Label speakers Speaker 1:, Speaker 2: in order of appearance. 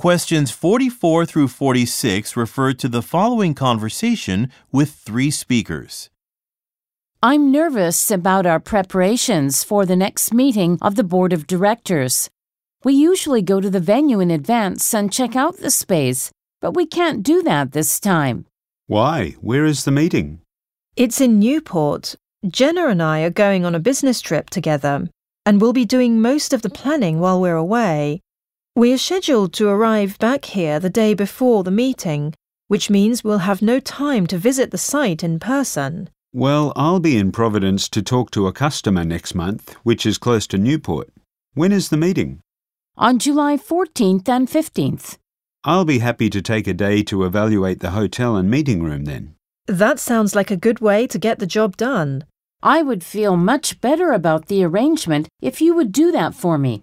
Speaker 1: Questions 44 through 46 refer to the following conversation with three speakers.
Speaker 2: I'm nervous about our preparations for the next meeting of the Board of Directors. We usually go to the venue in advance and check out the space, but we can't do that this time.
Speaker 3: Why? Where is the meeting?
Speaker 4: It's in Newport. Jenna and I are going on a business trip together, and we'll be doing most of the planning while we're away. We are scheduled to arrive back here the day before the meeting, which means we'll have no time to visit the site in person.
Speaker 3: Well, I'll be in Providence to talk to a customer next month, which is close to Newport. When is the meeting?
Speaker 2: On July 14th and 15th.
Speaker 3: I'll be happy to take a day to evaluate the hotel and meeting room then.
Speaker 4: That sounds like a good way to get the job done.
Speaker 2: I would feel much better about the arrangement if you would do that for me.